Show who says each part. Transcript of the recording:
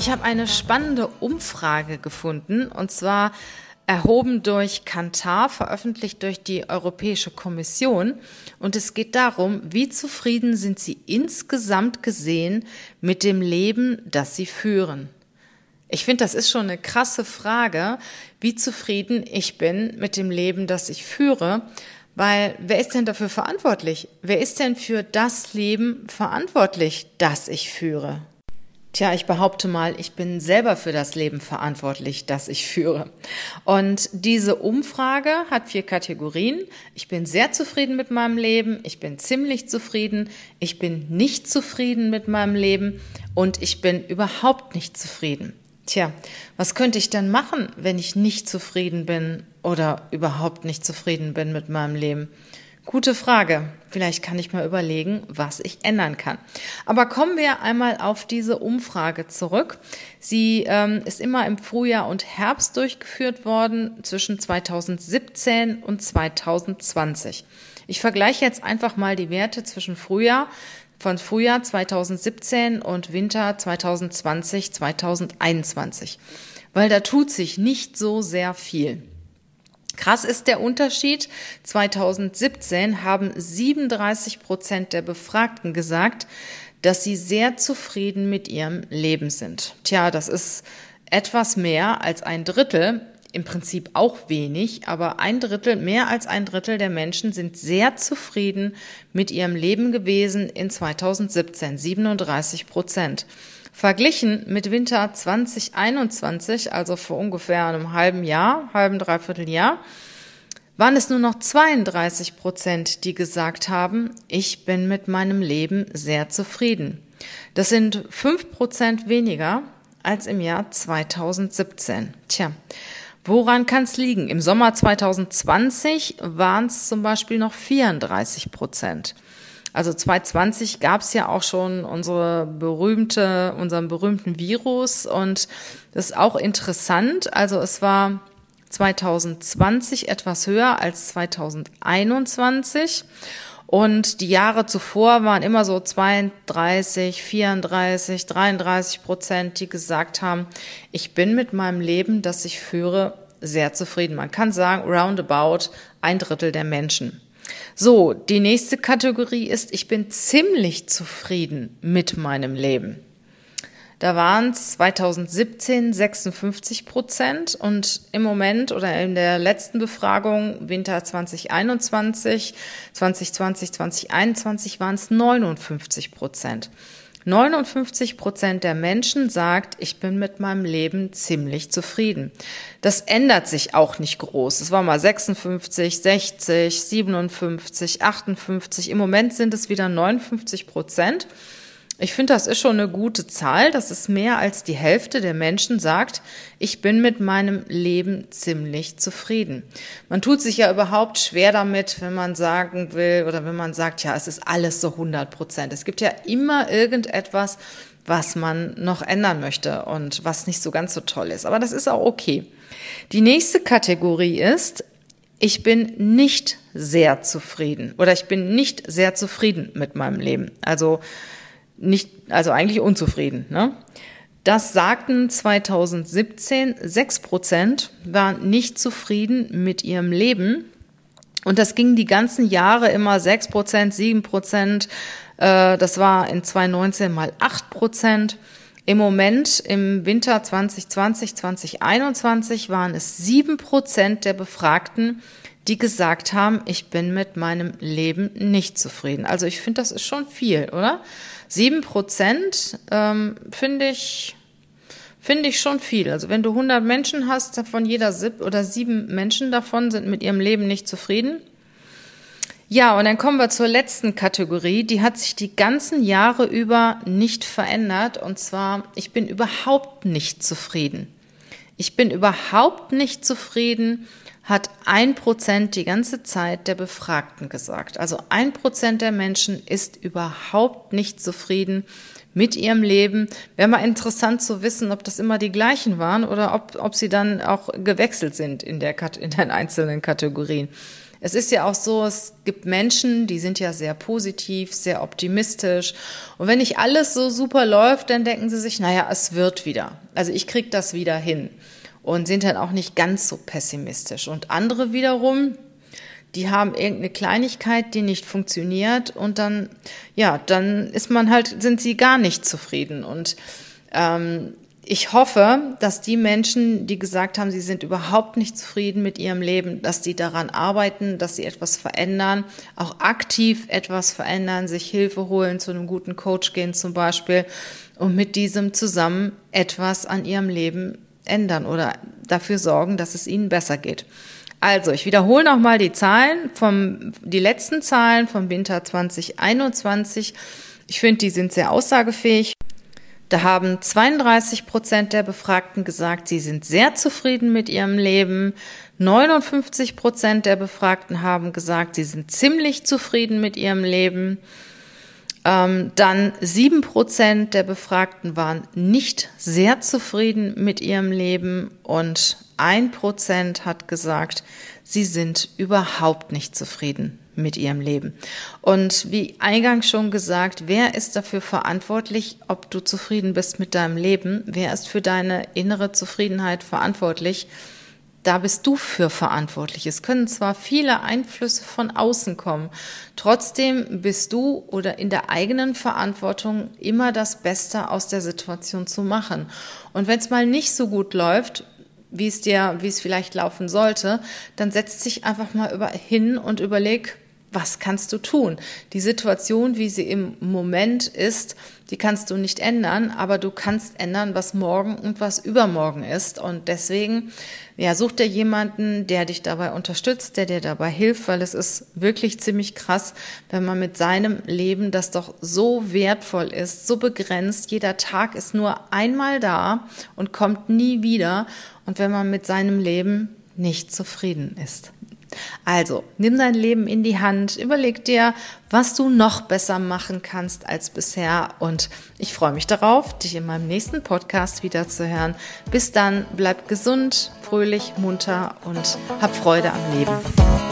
Speaker 1: Ich habe eine spannende Umfrage gefunden und zwar erhoben durch Kantar, veröffentlicht durch die Europäische Kommission. Und es geht darum, wie zufrieden sind Sie insgesamt gesehen mit dem Leben, das Sie führen. Ich finde, das ist schon eine krasse Frage, wie zufrieden ich bin mit dem Leben, das ich führe. Weil wer ist denn dafür verantwortlich? Wer ist denn für das Leben verantwortlich, das ich führe? Tja, ich behaupte mal, ich bin selber für das Leben verantwortlich, das ich führe. Und diese Umfrage hat vier Kategorien. Ich bin sehr zufrieden mit meinem Leben, ich bin ziemlich zufrieden, ich bin nicht zufrieden mit meinem Leben und ich bin überhaupt nicht zufrieden. Tja, was könnte ich denn machen, wenn ich nicht zufrieden bin oder überhaupt nicht zufrieden bin mit meinem Leben? Gute Frage. Vielleicht kann ich mal überlegen, was ich ändern kann. Aber kommen wir einmal auf diese Umfrage zurück. Sie ähm, ist immer im Frühjahr und Herbst durchgeführt worden zwischen 2017 und 2020. Ich vergleiche jetzt einfach mal die Werte zwischen Frühjahr von Frühjahr 2017 und Winter 2020, 2021, weil da tut sich nicht so sehr viel. Krass ist der Unterschied. 2017 haben 37 Prozent der Befragten gesagt, dass sie sehr zufrieden mit ihrem Leben sind. Tja, das ist etwas mehr als ein Drittel. Im Prinzip auch wenig, aber ein Drittel, mehr als ein Drittel der Menschen sind sehr zufrieden mit ihrem Leben gewesen in 2017. 37 Prozent. Verglichen mit Winter 2021, also vor ungefähr einem halben Jahr, halben dreiviertel Jahr, waren es nur noch 32 Prozent, die gesagt haben, ich bin mit meinem Leben sehr zufrieden. Das sind fünf Prozent weniger als im Jahr 2017. Tja, woran kann es liegen? Im Sommer 2020 waren es zum Beispiel noch 34 Prozent. Also 2020 gab es ja auch schon unsere berühmte, unseren berühmten Virus und das ist auch interessant. Also es war 2020 etwas höher als 2021 und die Jahre zuvor waren immer so 32, 34, 33 Prozent, die gesagt haben, ich bin mit meinem Leben, das ich führe, sehr zufrieden. Man kann sagen, roundabout ein Drittel der Menschen. So, die nächste Kategorie ist, ich bin ziemlich zufrieden mit meinem Leben. Da waren es 2017 56 Prozent und im Moment oder in der letzten Befragung Winter 2021, 2020, 2021 waren es 59 Prozent. 59 Prozent der Menschen sagt, ich bin mit meinem Leben ziemlich zufrieden. Das ändert sich auch nicht groß. Es war mal 56, 60, 57, 58. Im Moment sind es wieder 59 Prozent. Ich finde, das ist schon eine gute Zahl. Das ist mehr als die Hälfte der Menschen sagt, ich bin mit meinem Leben ziemlich zufrieden. Man tut sich ja überhaupt schwer damit, wenn man sagen will oder wenn man sagt, ja, es ist alles so 100 Prozent. Es gibt ja immer irgendetwas, was man noch ändern möchte und was nicht so ganz so toll ist. Aber das ist auch okay. Die nächste Kategorie ist, ich bin nicht sehr zufrieden oder ich bin nicht sehr zufrieden mit meinem Leben. Also nicht, also eigentlich unzufrieden. Ne? Das sagten 2017 sechs Prozent waren nicht zufrieden mit ihrem Leben. Und das ging die ganzen Jahre immer sechs Prozent, sieben Prozent. Äh, das war in 2019 mal acht Prozent. Im Moment, im Winter 2020, 2021 waren es sieben Prozent der Befragten, die gesagt haben, ich bin mit meinem Leben nicht zufrieden. Also ich finde, das ist schon viel, oder? Sieben Prozent ähm, finde ich finde ich schon viel. Also wenn du 100 Menschen hast, davon jeder sieb oder sieben Menschen davon sind mit ihrem Leben nicht zufrieden. Ja, und dann kommen wir zur letzten Kategorie. Die hat sich die ganzen Jahre über nicht verändert. Und zwar, ich bin überhaupt nicht zufrieden. Ich bin überhaupt nicht zufrieden, hat ein Prozent die ganze Zeit der Befragten gesagt. Also ein Prozent der Menschen ist überhaupt nicht zufrieden mit ihrem Leben. Wäre mal interessant zu wissen, ob das immer die gleichen waren oder ob, ob sie dann auch gewechselt sind in, der, in den einzelnen Kategorien. Es ist ja auch so, es gibt Menschen, die sind ja sehr positiv, sehr optimistisch. Und wenn nicht alles so super läuft, dann denken sie sich, naja, es wird wieder. Also ich krieg das wieder hin. Und sind dann auch nicht ganz so pessimistisch. Und andere wiederum, die haben irgendeine Kleinigkeit, die nicht funktioniert und dann, ja, dann ist man halt, sind sie gar nicht zufrieden. Und ähm, ich hoffe, dass die Menschen, die gesagt haben, sie sind überhaupt nicht zufrieden mit ihrem Leben, dass sie daran arbeiten, dass sie etwas verändern, auch aktiv etwas verändern, sich Hilfe holen, zu einem guten Coach gehen zum Beispiel und mit diesem zusammen etwas an ihrem Leben ändern oder dafür sorgen, dass es ihnen besser geht. Also, ich wiederhole nochmal die Zahlen vom, die letzten Zahlen vom Winter 2021. Ich finde, die sind sehr aussagefähig. Da haben 32 Prozent der Befragten gesagt, sie sind sehr zufrieden mit ihrem Leben. 59 Prozent der Befragten haben gesagt, sie sind ziemlich zufrieden mit ihrem Leben. Ähm, dann sieben Prozent der Befragten waren nicht sehr zufrieden mit ihrem Leben und ein Prozent hat gesagt, sie sind überhaupt nicht zufrieden mit ihrem Leben. Und wie eingangs schon gesagt, wer ist dafür verantwortlich, ob du zufrieden bist mit deinem Leben? Wer ist für deine innere Zufriedenheit verantwortlich? Da bist du für verantwortlich. Es können zwar viele Einflüsse von außen kommen, trotzdem bist du oder in der eigenen Verantwortung immer das Beste aus der Situation zu machen. Und wenn es mal nicht so gut läuft, wie es dir, wie es vielleicht laufen sollte, dann setz dich einfach mal über, hin und überleg, was kannst du tun? Die Situation, wie sie im Moment ist, die kannst du nicht ändern, aber du kannst ändern, was morgen und was übermorgen ist. Und deswegen, ja, such dir jemanden, der dich dabei unterstützt, der dir dabei hilft, weil es ist wirklich ziemlich krass, wenn man mit seinem Leben, das doch so wertvoll ist, so begrenzt, jeder Tag ist nur einmal da und kommt nie wieder. Und wenn man mit seinem Leben nicht zufrieden ist. Also, nimm dein Leben in die Hand, überleg dir, was du noch besser machen kannst als bisher und ich freue mich darauf, dich in meinem nächsten Podcast wieder zu hören. Bis dann, bleib gesund, fröhlich, munter und hab Freude am Leben.